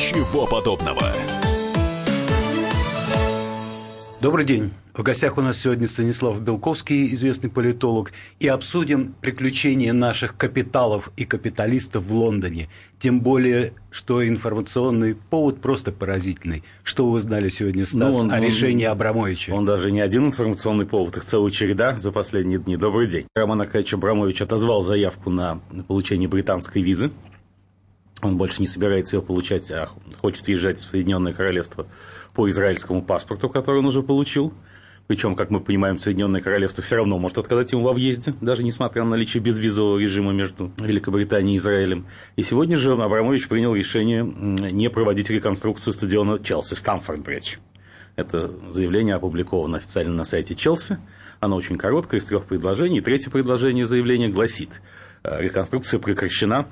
Ничего подобного. Добрый день. В гостях у нас сегодня Станислав Белковский, известный политолог, и обсудим приключения наших капиталов и капиталистов в Лондоне. Тем более, что информационный повод просто поразительный. Что вы знали сегодня, Стас, ну, он, о решении он, Абрамовича? Он даже не один информационный повод, их целая череда за последние дни. Добрый день. Роман Аркадьевич Абрамович отозвал заявку на получение британской визы. Он больше не собирается ее получать, а хочет езжать в Соединенное Королевство по израильскому паспорту, который он уже получил. Причем, как мы понимаем, Соединенное Королевство все равно может отказать ему во въезде, даже несмотря на наличие безвизового режима между Великобританией и Израилем. И сегодня же Абрамович принял решение не проводить реконструкцию стадиона Челси, Стамфорд-Бридж. Это заявление опубликовано официально на сайте Челси. Оно очень короткое, из трех предложений. Третье предложение заявления гласит, «Э, реконструкция прекращена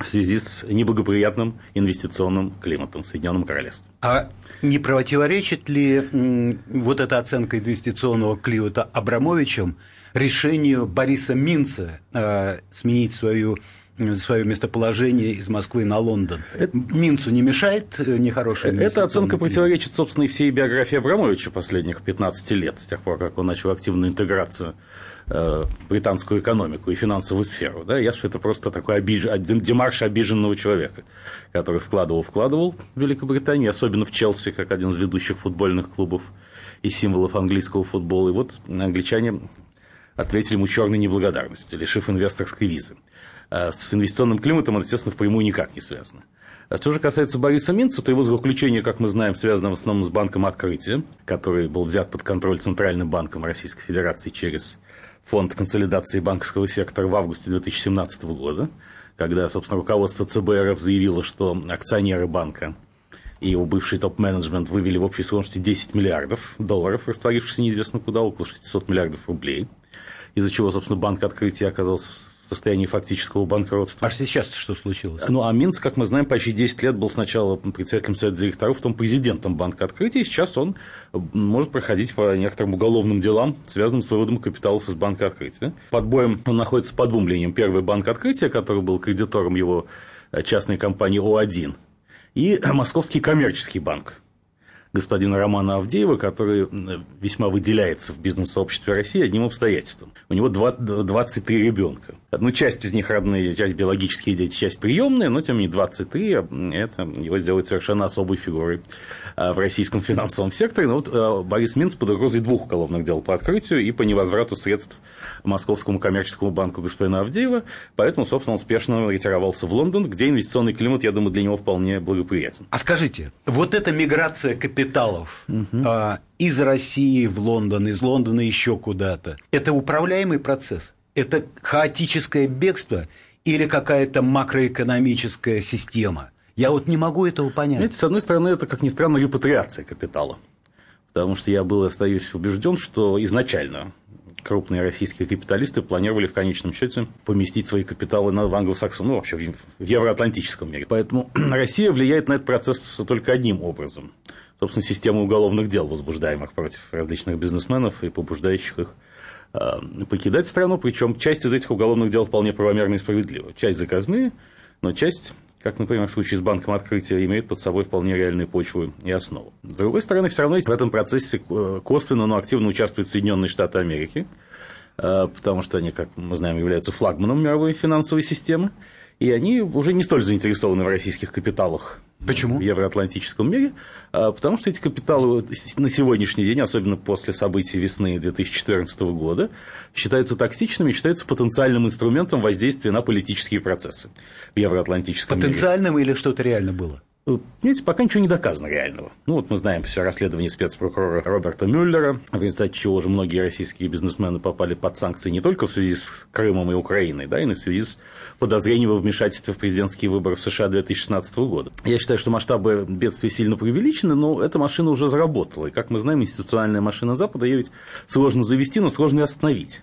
в связи с неблагоприятным инвестиционным климатом в Соединенном Королевстве. А не противоречит ли вот эта оценка инвестиционного климата Абрамовичем решению Бориса Минца э, сменить свою свое местоположение из Москвы на Лондон. Это, Минцу не мешает э, нехорошая Эта оценка климат? противоречит, собственно, и всей биографии Абрамовича последних 15 лет, с тех пор, как он начал активную интеграцию Э, британскую экономику и финансовую сферу. Да? Я что это просто такой обиж... демарш обиженного человека, который вкладывал, вкладывал в Великобританию, особенно в Челси, как один из ведущих футбольных клубов и символов английского футбола. И вот англичане ответили ему черной неблагодарностью, лишив инвесторской визы. А с инвестиционным климатом это, естественно, впрямую никак не связано. А что же касается Бориса Минца, то его заключение, как мы знаем, связано в основном с банком открытия, который был взят под контроль Центральным банком Российской Федерации через фонд консолидации банковского сектора в августе 2017 года, когда, собственно, руководство ЦБ РФ заявило, что акционеры банка и его бывший топ-менеджмент вывели в общей сложности 10 миллиардов долларов, растворившись неизвестно куда, около 600 миллиардов рублей, из-за чего, собственно, банк открытия оказался состоянии фактического банкротства. А сейчас что случилось? Ну, а Минск, как мы знаем, почти 10 лет был сначала председателем Совета директоров, потом президентом Банка Открытия, и сейчас он может проходить по некоторым уголовным делам, связанным с выводом капиталов из Банка Открытия. Под боем он находится по двум линиям. Первый Банк Открытия, который был кредитором его частной компании О1, и Московский коммерческий банк, господина Романа Авдеева, который весьма выделяется в бизнес-сообществе России одним обстоятельством. У него 23 ребенка. Ну, часть из них родные, часть биологические дети, часть приемные, но тем не менее 23 это его делает совершенно особой фигурой а, в российском финансовом секторе. Но вот а, Борис Минц под угрозой двух уголовных дел по открытию и по невозврату средств Московскому коммерческому банку господина Авдеева. Поэтому, собственно, он спешно ретировался в Лондон, где инвестиционный климат, я думаю, для него вполне благоприятен. А скажите, вот эта миграция капиталов угу. а, из России в Лондон, из Лондона еще куда-то, это управляемый процесс? это хаотическое бегство или какая-то макроэкономическая система? Я вот не могу этого понять. Знаете, с одной стороны, это, как ни странно, репатриация капитала. Потому что я был, остаюсь убежден, что изначально крупные российские капиталисты планировали в конечном счете поместить свои капиталы в англосаксонном, ну, вообще в евроатлантическом мире. Поэтому Россия влияет на этот процесс только одним образом. Собственно, система уголовных дел, возбуждаемых против различных бизнесменов и побуждающих их Э, покидать страну, причем часть из этих уголовных дел вполне правомерно и справедливо. Часть заказные, но часть, как, например, в случае с банком открытия, имеет под собой вполне реальную почву и основу. С другой стороны, все равно в этом процессе э, косвенно, но активно участвуют Соединенные Штаты Америки, э, потому что они, как мы знаем, являются флагманом мировой финансовой системы и они уже не столь заинтересованы в российских капиталах Почему? в евроатлантическом мире, а, потому что эти капиталы на сегодняшний день, особенно после событий весны 2014 года, считаются токсичными, считаются потенциальным инструментом воздействия на политические процессы в евроатлантическом Потенциальным мире. или что-то реально было? Понимаете, пока ничего не доказано реального. Ну, вот мы знаем все расследование спецпрокурора Роберта Мюллера, в результате чего уже многие российские бизнесмены попали под санкции не только в связи с Крымом и Украиной, да, и в связи с подозрением во вмешательстве в президентские выборы в США 2016 года. Я считаю, что масштабы бедствия сильно преувеличены, но эта машина уже заработала. И, как мы знаем, институциональная машина Запада, ее ведь сложно завести, но сложно и остановить.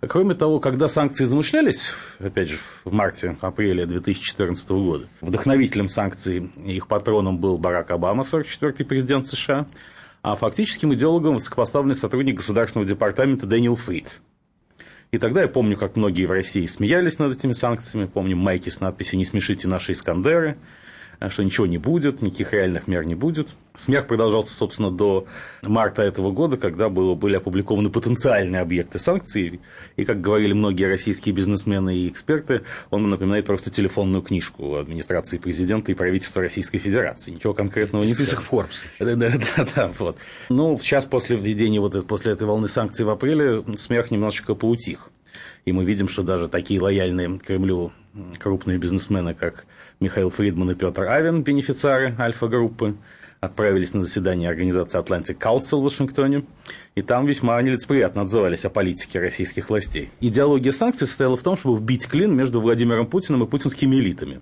Кроме того, когда санкции замышлялись, опять же, в марте-апреле 2014 года, вдохновителем санкций и их патроном был Барак Обама, 44-й президент США, а фактическим идеологом высокопоставленный сотрудник Государственного департамента Дэниел Фрид. И тогда я помню, как многие в России смеялись над этими санкциями, помню майки с надписью «Не смешите наши Искандеры», что ничего не будет, никаких реальных мер не будет. Смех продолжался, собственно, до марта этого года, когда было, были опубликованы потенциальные объекты санкций. И, как говорили многие российские бизнесмены и эксперты, он напоминает просто телефонную книжку администрации президента и правительства Российской Федерации. Ничего конкретного не Список Forbes. Да, да, да, да, вот. Ну, сейчас после введения вот после этой волны санкций в апреле смех немножечко поутих. И мы видим, что даже такие лояльные Кремлю крупные бизнесмены, как Михаил Фридман и Петр Авен, бенефициары Альфа-группы, отправились на заседание организации Atlantic Council в Вашингтоне, и там весьма нелицеприятно отзывались о политике российских властей. Идеология санкций состояла в том, чтобы вбить клин между Владимиром Путиным и путинскими элитами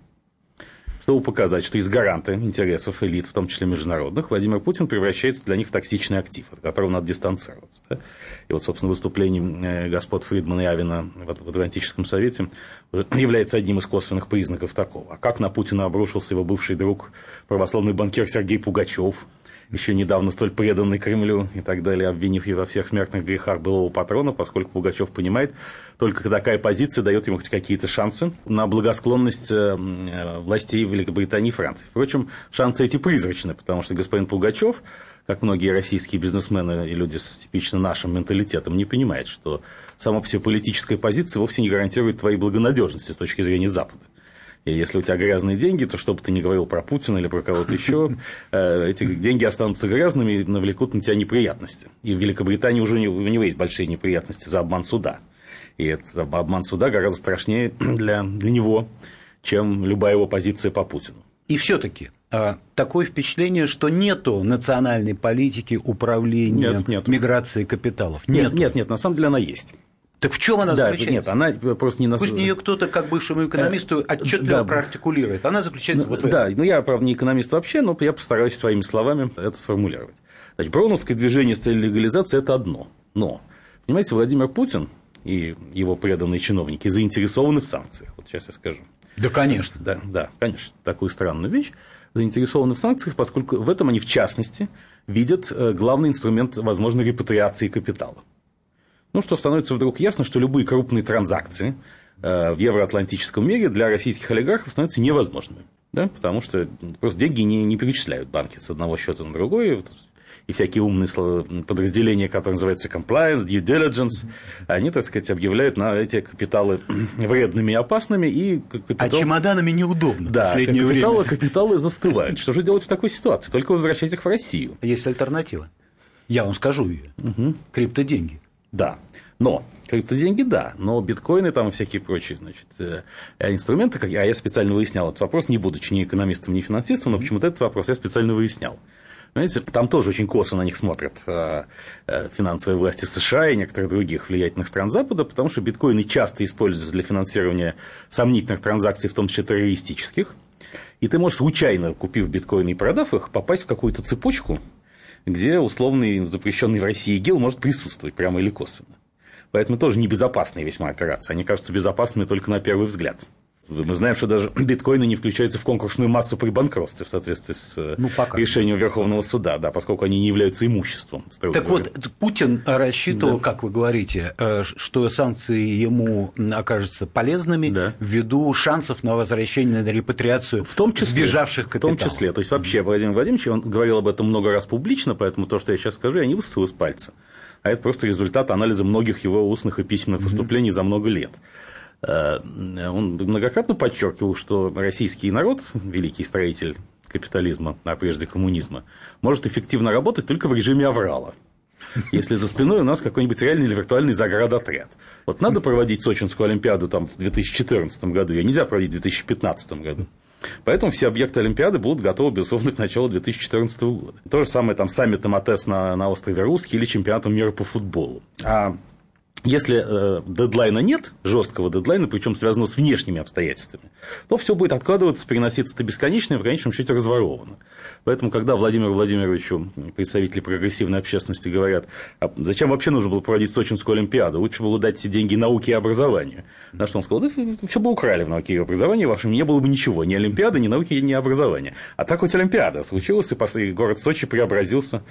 чтобы показать, что из гаранта интересов элит, в том числе международных, Владимир Путин превращается для них в токсичный актив, от которого надо дистанцироваться. И вот, собственно, выступление э, господ Фридмана и Авина в Атлантическом совете является одним из косвенных признаков такого. А как на Путина обрушился его бывший друг, православный банкир Сергей Пугачев – еще недавно столь преданный Кремлю и так далее, обвинив его во всех смертных грехах былого патрона, поскольку Пугачев понимает, только такая позиция дает ему хоть какие-то шансы на благосклонность э, э, властей Великобритании и Франции. Впрочем, шансы эти призрачны, потому что господин Пугачев, как многие российские бизнесмены и люди с типично нашим менталитетом, не понимает, что сама по себе политическая позиция вовсе не гарантирует твоей благонадежности с точки зрения Запада. И если у тебя грязные деньги, то что бы ты ни говорил про Путина или про кого-то еще, э, эти деньги останутся грязными и навлекут на тебя неприятности. И в Великобритании уже у него есть большие неприятности за обман суда. И этот обман суда гораздо страшнее для, для него, чем любая его позиция по Путину. И все-таки а, такое впечатление, что нету национальной политики управления нет, нет. миграцией капиталов. Нет, нет, нет, на самом деле она есть. Так в чем она да, заключается? Нет, она просто не на... Пусть ее кто-то, как бывшему экономисту, э, отчетливо да. проартикулирует. Она заключается ну, вот в этом. Да, ну я, правда, не экономист вообще, но я постараюсь своими словами это сформулировать. Значит, броуновское движение с целью легализации – это одно. Но, понимаете, Владимир Путин и его преданные чиновники заинтересованы в санкциях. Вот сейчас я скажу. Да, конечно. Да, да, конечно. Такую странную вещь. Заинтересованы в санкциях, поскольку в этом они, в частности, видят э, главный инструмент возможной репатриации капитала. Ну, что становится вдруг ясно, что любые крупные транзакции э, в евроатлантическом мире для российских олигархов становятся невозможными. Да? Потому что просто деньги не, не перечисляют банки с одного счета на другой. И всякие умные подразделения, которые называются compliance, due diligence, они, так сказать, объявляют на эти капиталы вредными и опасными. И капитал... А чемоданами неудобно да, в последнее капиталы, время. капиталы застывают. Что же делать в такой ситуации? Только возвращать их в Россию. Есть альтернатива. Я вам скажу ее. Угу. Криптоденьги. Да. Но криптоденьги, да, но биткоины там и всякие прочие значит, э, инструменты, как, а я специально выяснял этот вопрос, не будучи ни экономистом, ни финансистом, но почему-то этот вопрос я специально выяснял. Знаете, там тоже очень косо на них смотрят э, э, финансовые власти США и некоторых других влиятельных стран Запада, потому что биткоины часто используются для финансирования сомнительных транзакций, в том числе террористических. И ты можешь случайно, купив биткоины и продав их, попасть в какую-то цепочку, где условный запрещенный в России ИГИЛ может присутствовать прямо или косвенно. Поэтому тоже небезопасные весьма операции. Они кажутся безопасными только на первый взгляд. Мы знаем, что даже биткоины не включаются в конкурсную массу при банкротстве в соответствии с э, ну, пока. решением Верховного суда, да, поскольку они не являются имуществом. Так говоря. вот, Путин рассчитывал, да. как вы говорите, э, что санкции ему окажутся полезными да. ввиду шансов на возвращение на репатриацию в том числе, сбежавших капиталов. В том числе. То есть, вообще, Владимир Владимирович, он говорил об этом много раз публично, поэтому то, что я сейчас скажу, я не высосал из пальца. А это просто результат анализа многих его устных и письменных выступлений mm-hmm. за много лет. Э, он многократно подчеркивал, что российский народ, великий строитель капитализма, а прежде коммунизма, может эффективно работать только в режиме аврала. Если за спиной у нас какой-нибудь реальный или виртуальный заградотряд. Вот надо проводить Сочинскую Олимпиаду там, в 2014 году, ее нельзя проводить в 2015 году. Поэтому все объекты Олимпиады будут готовы, безусловно, к началу 2014 года. То же самое там саммитом АТЭС на, на острове Русский или чемпионатом мира по футболу. А если э, дедлайна нет, жесткого дедлайна, причем связанного с внешними обстоятельствами, то все будет откладываться, переноситься до бесконечно и в конечном счете разворовано. Поэтому, когда Владимиру Владимировичу представители прогрессивной общественности говорят, а зачем вообще нужно было проводить Сочинскую Олимпиаду, лучше было дать деньги науке и образованию. На что он сказал, да все бы украли в науке и образовании, вашем не было бы ничего, ни Олимпиады, ни науки, ни образования. А так хоть Олимпиада случилась, и город Сочи преобразился,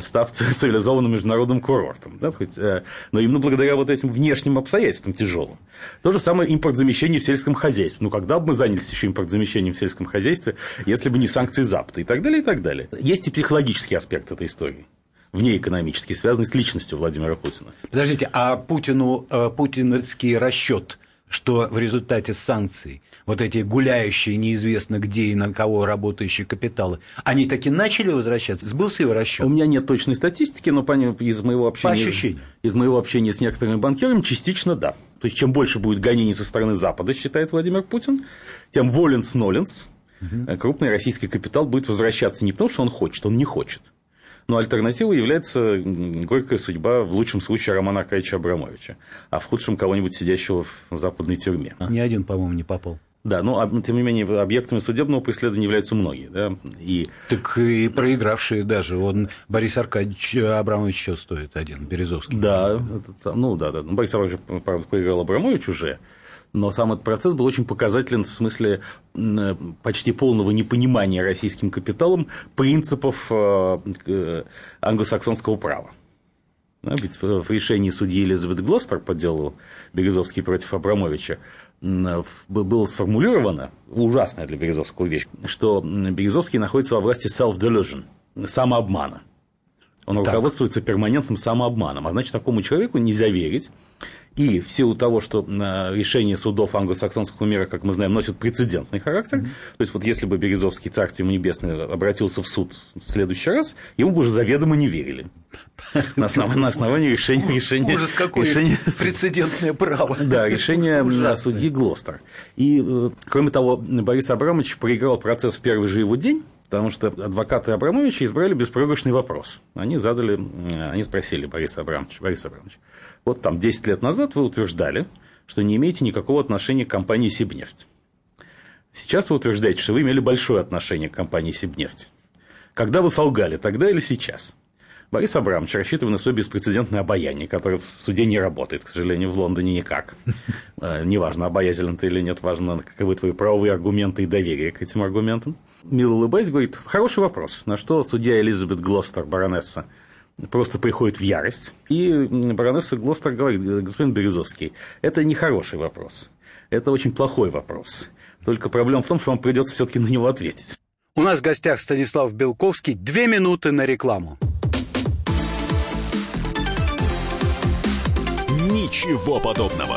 став цивилизованным международным курортом. Да? Хоть, э, но именно благодаря благодаря вот этим внешним обстоятельствам тяжелым. То же самое импортзамещение в сельском хозяйстве. Ну, когда бы мы занялись еще импортзамещением в сельском хозяйстве, если бы не санкции Запада и так далее, и так далее. Есть и психологический аспект этой истории внеэкономический, связанный с личностью Владимира Путина. Подождите, а Путину, э, путинский расчет, что в результате санкций вот эти гуляющие неизвестно где и на кого работающие капиталы, они таки начали возвращаться? Сбылся его расчет? У меня нет точной статистики, но из моего общения, из, из моего общения с некоторыми банкирами частично да. То есть, чем больше будет гонений со стороны Запада, считает Владимир Путин, тем воленс-ноленс, угу. крупный российский капитал будет возвращаться не потому, что он хочет, он не хочет. Но альтернативой является горькая судьба, в лучшем случае, Романа Аркадьевича Абрамовича, а в худшем кого-нибудь сидящего в западной тюрьме. Ни один, по-моему, не попал. Да, но тем не менее объектами судебного преследования являются многие. Да? И... Так и проигравшие даже. Он Борис Аркадьевич Абрамович еще стоит один, Березовский. Да, это, ну да, да. Борис Абрамович, правда, проиграл Абрамович уже. Но сам этот процесс был очень показателен в смысле почти полного непонимания российским капиталом принципов э, э, англосаксонского права. Ведь в решении судьи Элизабет Глостер по делу Березовский против Абрамовича было сформулировано, ужасная для Березовского вещь, что Березовский находится во власти self-delusion, самообмана. Он так. руководствуется перманентным самообманом. А значит, такому человеку нельзя верить. И в силу того, что решения судов англосаксонского мира, как мы знаем, носят прецедентный характер, mm-hmm. то есть вот если бы Березовский, царство ему небесное, обратился в суд в следующий раз, ему бы уже заведомо не верили. На основании, на основании решения... решения Ужас какое решения, прецедентное право. Да, решение Ужасное. судьи Глостер. И, э, кроме того, Борис Абрамович проиграл процесс в первый же его день, Потому что адвокаты Абрамовича избрали беспроигрышный вопрос. Они задали, э, они спросили Бориса Абрамовича, Борис Абрамович, вот там 10 лет назад вы утверждали, что не имеете никакого отношения к компании Сибнефть. Сейчас вы утверждаете, что вы имели большое отношение к компании Сибнефть. Когда вы солгали, тогда или сейчас? Борис Абрамович рассчитывая на свое беспрецедентное обаяние, которое в суде не работает, к сожалению, в Лондоне никак. Э, неважно, обаятелен ты или нет, важно, каковы твои правовые аргументы и доверие к этим аргументам мило улыбаясь, говорит, хороший вопрос, на что судья Элизабет Глостер, баронесса, просто приходит в ярость. И баронесса Глостер говорит, господин Березовский, это не хороший вопрос, это очень плохой вопрос. Только проблема в том, что вам придется все-таки на него ответить. У нас в гостях Станислав Белковский. Две минуты на рекламу. Ничего подобного.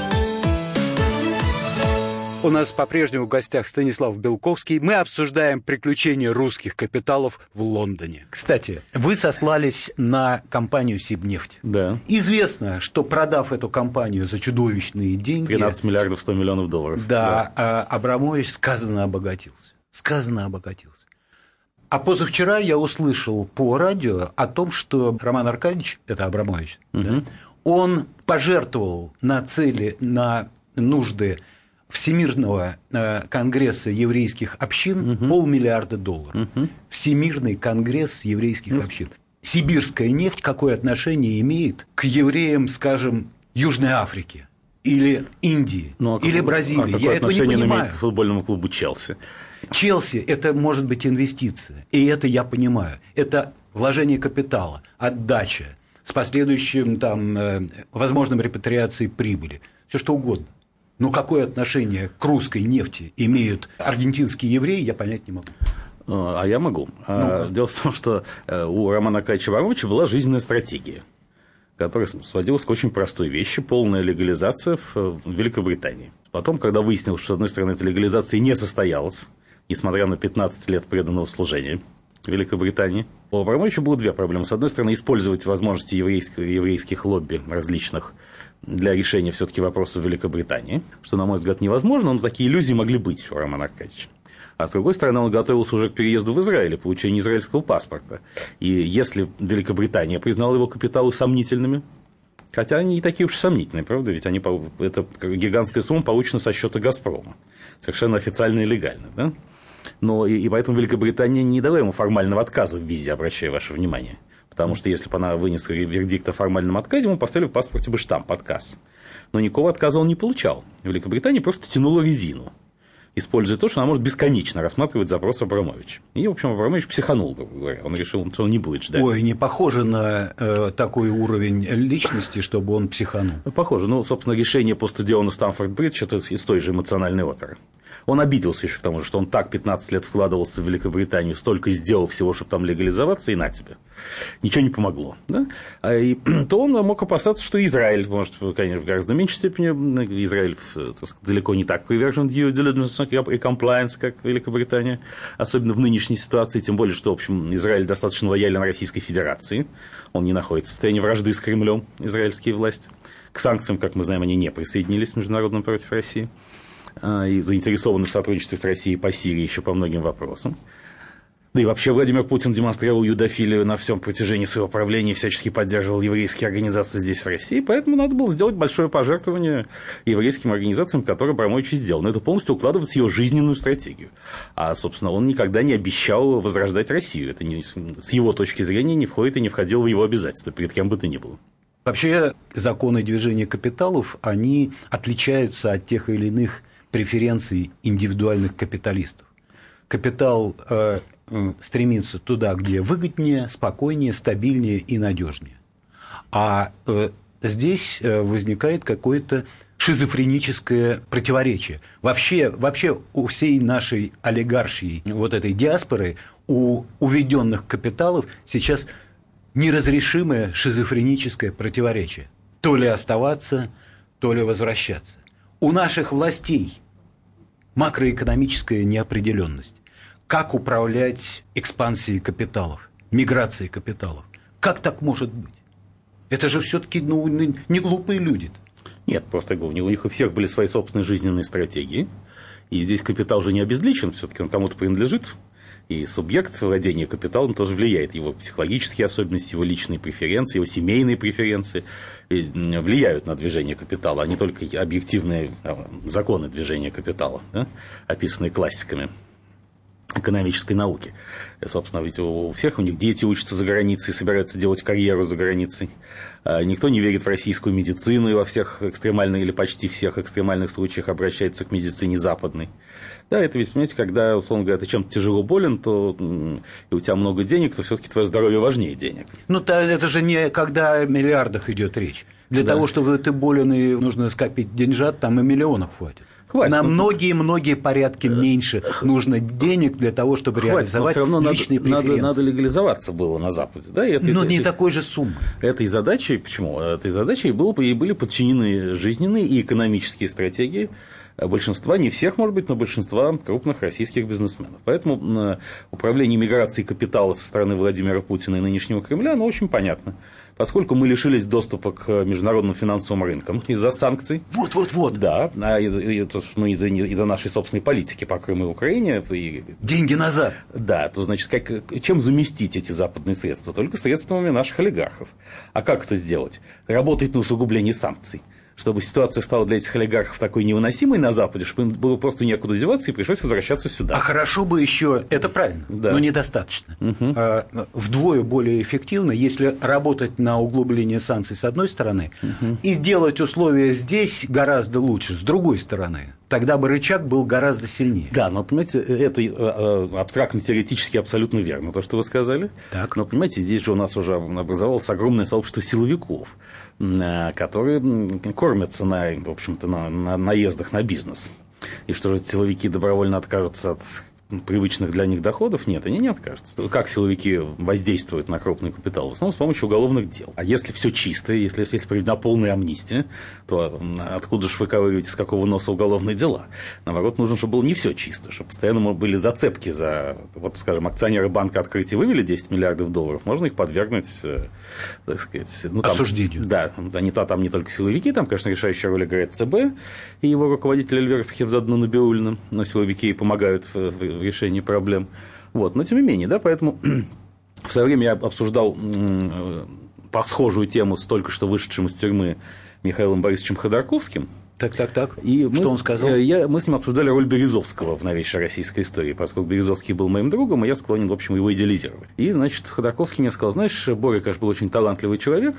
У нас по-прежнему в гостях Станислав Белковский. Мы обсуждаем приключения русских капиталов в Лондоне. Кстати, вы сослались на компанию Сибнефть. Да. Известно, что продав эту компанию за чудовищные деньги... 13 миллиардов 100 миллионов долларов. Да, да. Абрамович сказано обогатился. Сказано обогатился. А позавчера я услышал по радио о том, что Роман Аркадьевич, это Абрамович, угу. да, он пожертвовал на цели, на нужды Всемирного э, конгресса еврейских общин угу. полмиллиарда долларов. Угу. Всемирный конгресс еврейских угу. общин. Сибирская нефть какое отношение имеет к евреям, скажем, Южной Африки? Или Индии, ну, а или как, Бразилии. А Я этого не понимаю. имеет к футбольному клубу Челси? Челси – это может быть инвестиция, и это я понимаю. Это вложение капитала, отдача с последующим там, э, возможным репатриацией прибыли, все что угодно. Но какое отношение к русской нефти имеют аргентинские евреи, я понять не могу. А я могу. ну Дело в том, что э, у Романа Акадьевича Воровича была жизненная стратегия, которая сводилась к очень простой вещи – полная легализация в Великобритании. Потом, когда выяснилось, что, с одной стороны, эта легализация не состоялась, несмотря на 15 лет преданного служения Великобритании, у Абрамовича было две проблемы. С одной стороны, использовать возможности еврейских, еврейских лобби различных для решения все-таки вопроса в Великобритании, что, на мой взгляд, невозможно, но такие иллюзии могли быть у Романа Аркадьевича. А с другой стороны, он готовился уже к переезду в Израиль и получению израильского паспорта. И если Великобритания признала его капиталы сомнительными, Хотя они не такие уж сомнительные, правда? Ведь они, это гигантская сумма получена со счета «Газпрома». Совершенно официально и легально. Да? Но и, и поэтому Великобритания не дала ему формального отказа в визе, обращаю ваше внимание. Потому что если бы она вынесла вердикт о формальном отказе, ему поставили в паспорте бы штамп «отказ». Но никакого отказа он не получал. Великобритания просто тянула резину используя то, что она может бесконечно рассматривать запрос Абрамовича. И, в общем, Абрамович психанул, грубо говоря. Он решил, что он не будет ждать. Ой, не похоже на э, такой уровень личности, чтобы он психанул. Похоже. Ну, собственно, решение по стадиону Стамфорд-Бридж – это из той же эмоциональной оперы. Он обиделся еще к тому, что он так 15 лет вкладывался в Великобританию, столько сделал всего, чтобы там легализоваться, и на тебе. Ничего не помогло. Да? А и, то он мог опасаться, что Израиль, может, конечно, в гораздо меньшей степени, Израиль сказать, далеко не так привержен due diligence и compliance, как Великобритания, особенно в нынешней ситуации, тем более, что, в общем, Израиль достаточно лоялен Российской Федерации. Он не находится в состоянии вражды с Кремлем, израильские власти. К санкциям, как мы знаем, они не присоединились международным против России. А, и заинтересованы в сотрудничестве с Россией по Сирии еще по многим вопросам. Да и вообще Владимир Путин демонстрировал юдофилию на всем протяжении своего правления всячески поддерживал еврейские организации здесь, в России. Поэтому надо было сделать большое пожертвование еврейским организациям, которые Абрамович и сделал. Но это полностью укладывается в его жизненную стратегию. А, собственно, он никогда не обещал возрождать Россию. Это не, с его точки зрения не входит и не входило в его обязательства, перед кем бы то ни было. Вообще, законы движения капиталов, они отличаются от тех или иных преференций индивидуальных капиталистов. Капитал э, э, стремится туда, где выгоднее, спокойнее, стабильнее и надежнее. А э, здесь э, возникает какое-то шизофреническое противоречие. Вообще, вообще у всей нашей олигаршии, вот этой диаспоры, у уведенных капиталов сейчас неразрешимое шизофреническое противоречие. То ли оставаться, то ли возвращаться у наших властей макроэкономическая неопределенность. Как управлять экспансией капиталов, миграцией капиталов? Как так может быть? Это же все-таки ну, не глупые люди. Нет, просто говорю, у них у всех были свои собственные жизненные стратегии. И здесь капитал же не обезличен, все-таки он кому-то принадлежит. И субъект владения капиталом тоже влияет. Его психологические особенности, его личные преференции, его семейные преференции влияют на движение капитала, а не только объективные а, законы движения капитала, да, описанные классиками экономической науки. И, собственно, ведь у всех у них дети учатся за границей, собираются делать карьеру за границей. А никто не верит в российскую медицину и во всех экстремальных или почти всех экстремальных случаях обращается к медицине западной. Да, это ведь, понимаете, когда, условно говоря, ты чем-то тяжело болен, то и у тебя много денег, то все-таки твое здоровье важнее денег. Ну, то это же не когда о миллиардах идет речь. Для да. того, чтобы ты болен и нужно скопить деньжат, там и миллионов хватит. Хватит. На многие-многие порядки э, меньше нужно денег для того, чтобы Хватит, реализовать но все равно личные надо, преференции. Надо, надо легализоваться было на Западе. Да? И это, но это, не это, такой же суммы. Этой задачей, почему? Этой задачей было, и были подчинены жизненные и экономические стратегии большинства, не всех, может быть, но большинства крупных российских бизнесменов. Поэтому управление миграцией капитала со стороны Владимира Путина и нынешнего Кремля, оно очень понятно. Поскольку мы лишились доступа к международным финансовым рынкам из-за санкций. Вот, вот, вот. Да, а из-за, ну, из-за, из-за нашей собственной политики по Крыму и Украине. И, Деньги назад. Да, то значит, как, чем заместить эти западные средства? Только средствами наших олигархов. А как это сделать? Работать на усугубление санкций чтобы ситуация стала для этих олигархов такой невыносимой на Западе, чтобы им было просто некуда деваться и пришлось возвращаться сюда. А хорошо бы еще, это правильно, да. но недостаточно. Угу. Вдвое более эффективно, если работать на углубление санкций с одной стороны угу. и делать условия здесь гораздо лучше с другой стороны тогда бы рычаг был гораздо сильнее. Да, но, понимаете, это э, э, абстрактно-теоретически абсолютно верно, то, что вы сказали. Так. Но, понимаете, здесь же у нас уже образовалось огромное сообщество силовиков, которые кормятся на, в общем-то, на, на наездах на бизнес. И что же силовики добровольно откажутся от привычных для них доходов, нет, они не откажутся. Как силовики воздействуют на крупный капитал? В основном с помощью уголовных дел. А если все чисто, если, если проведена полная амнистия, то откуда же вы ковыриваете, с какого носа уголовные дела? Наоборот, нужно, чтобы было не все чисто, чтобы постоянно были зацепки за, вот, скажем, акционеры банка открытия вывели 10 миллиардов долларов, можно их подвергнуть, э, так сказать... Ну, там, Осуждению. Да, они, там не только силовики, там, конечно, решающая роль играет ЦБ и его руководитель Эльвера Сахибзадна Набиулина, но силовики и помогают в решении проблем. Вот. Но тем не менее, да, поэтому в свое время я обсуждал по схожую тему с только что вышедшим из тюрьмы Михаилом Борисовичем Ходорковским. Так, так, так. И что мы, он сказал? Э, я, мы с ним обсуждали роль Березовского в новейшей российской истории, поскольку Березовский был моим другом, и я склонен, в общем, его идеализировать. И, значит, Ходорковский мне сказал, знаешь, Боря, конечно, был очень талантливый человек,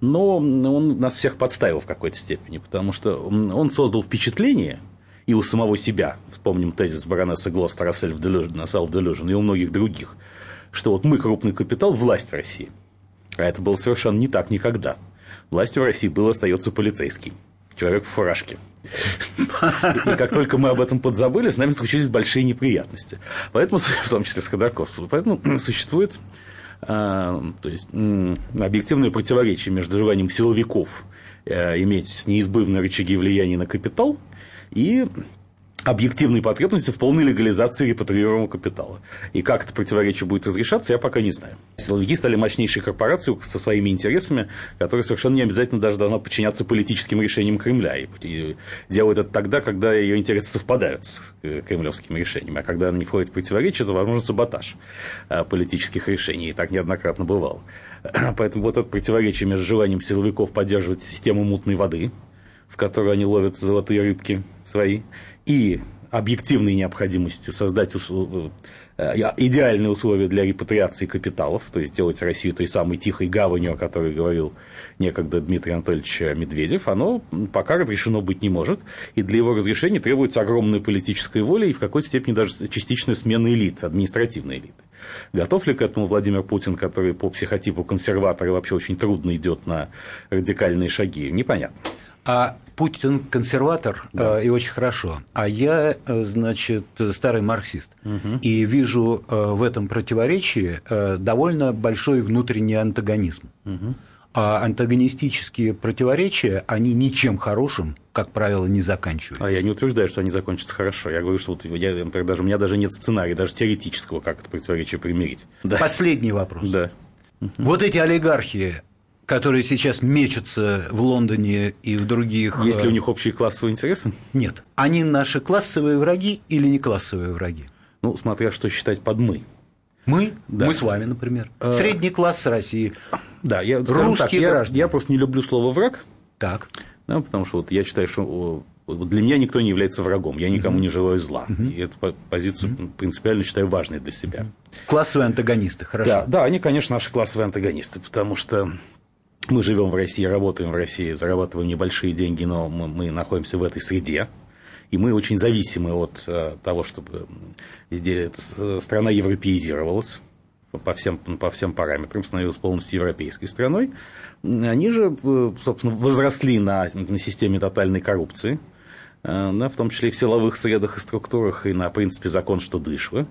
но он нас всех подставил в какой-то степени, потому что он создал впечатление, и у самого себя, вспомним тезис баронессы Глостера Self Delusion, и у многих других, что вот мы крупный капитал, власть в России. А это было совершенно не так никогда. Властью в России был остается полицейский человек в фуражке. И как только мы об этом подзабыли, с нами случились большие неприятности. Поэтому, в том числе с Ходорковцем, поэтому существует а, то есть, объективное противоречие между желанием силовиков э, иметь неизбывные рычаги влияния на капитал и объективной потребности в полной легализации репатриируемого капитала. И как это противоречие будет разрешаться, я пока не знаю. Силовики стали мощнейшей корпорацией со своими интересами, которые совершенно не обязательно даже должна подчиняться политическим решениям Кремля. И делают это тогда, когда ее интересы совпадают с э, кремлевскими решениями. А когда она не входит в противоречие, то возможен саботаж э, политических решений. И так неоднократно бывало. Поэтому вот это противоречие между желанием силовиков поддерживать систему мутной воды, в которой они ловят золотые рыбки свои, и объективной необходимостью создать э, идеальные условия для репатриации капиталов, то есть сделать Россию той самой тихой гаванью, о которой говорил некогда Дмитрий Анатольевич Медведев, оно пока разрешено быть не может, и для его разрешения требуется огромная политическая воля и в какой-то степени даже частичная смена элит, административной элиты. Готов ли к этому Владимир Путин, который по психотипу консерватора вообще очень трудно идет на радикальные шаги, непонятно. А Путин консерватор да. э, и очень хорошо, а я, э, значит, старый марксист. Угу. И вижу э, в этом противоречии довольно большой внутренний антагонизм. Угу. А антагонистические противоречия, они ничем хорошим, как правило, не заканчиваются. А я не утверждаю, что они закончатся хорошо. Я говорю, что вот я, например, даже, у меня даже нет сценария, даже теоретического, как это противоречие примирить. Да. Последний вопрос. Да. Вот эти олигархи, которые сейчас мечутся в Лондоне и в других... Есть ли у них общие классовые интересы? Нет. Они наши классовые враги или не классовые враги? Ну, смотря что считать под «мы». Мы? Да. Мы с вами, например. А... Средний класс России. Да, я, Русские так, я, граждане. Я просто не люблю слово «враг». Так. Да, потому что вот я считаю, что для меня никто не является врагом, я никому не желаю зла. И эту позицию принципиально считаю важной для себя. Классовые антагонисты, хорошо. Да, да, они, конечно, наши классовые антагонисты, потому что мы живем в России, работаем в России, зарабатываем небольшие деньги, но мы, мы находимся в этой среде. И мы очень зависимы от э, того, чтобы здесь страна европеизировалась по всем, по всем параметрам, становилась полностью европейской страной. Они же, э, собственно, возросли на, на системе тотальной коррупции, э, да, в том числе и в силовых средах и структурах, и на принципе закон, что дышло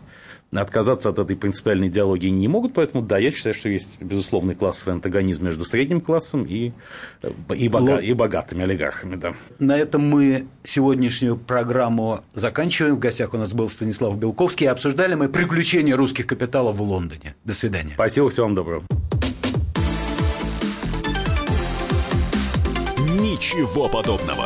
отказаться от этой принципиальной идеологии не могут, поэтому да, я считаю, что есть безусловный классовый антагонизм между средним классом и, и, бога, и богатыми олигархами. Да. На этом мы сегодняшнюю программу заканчиваем. В гостях у нас был Станислав Белковский. Обсуждали мы приключения русских капиталов в Лондоне. До свидания. Спасибо, всего вам доброго. Ничего подобного.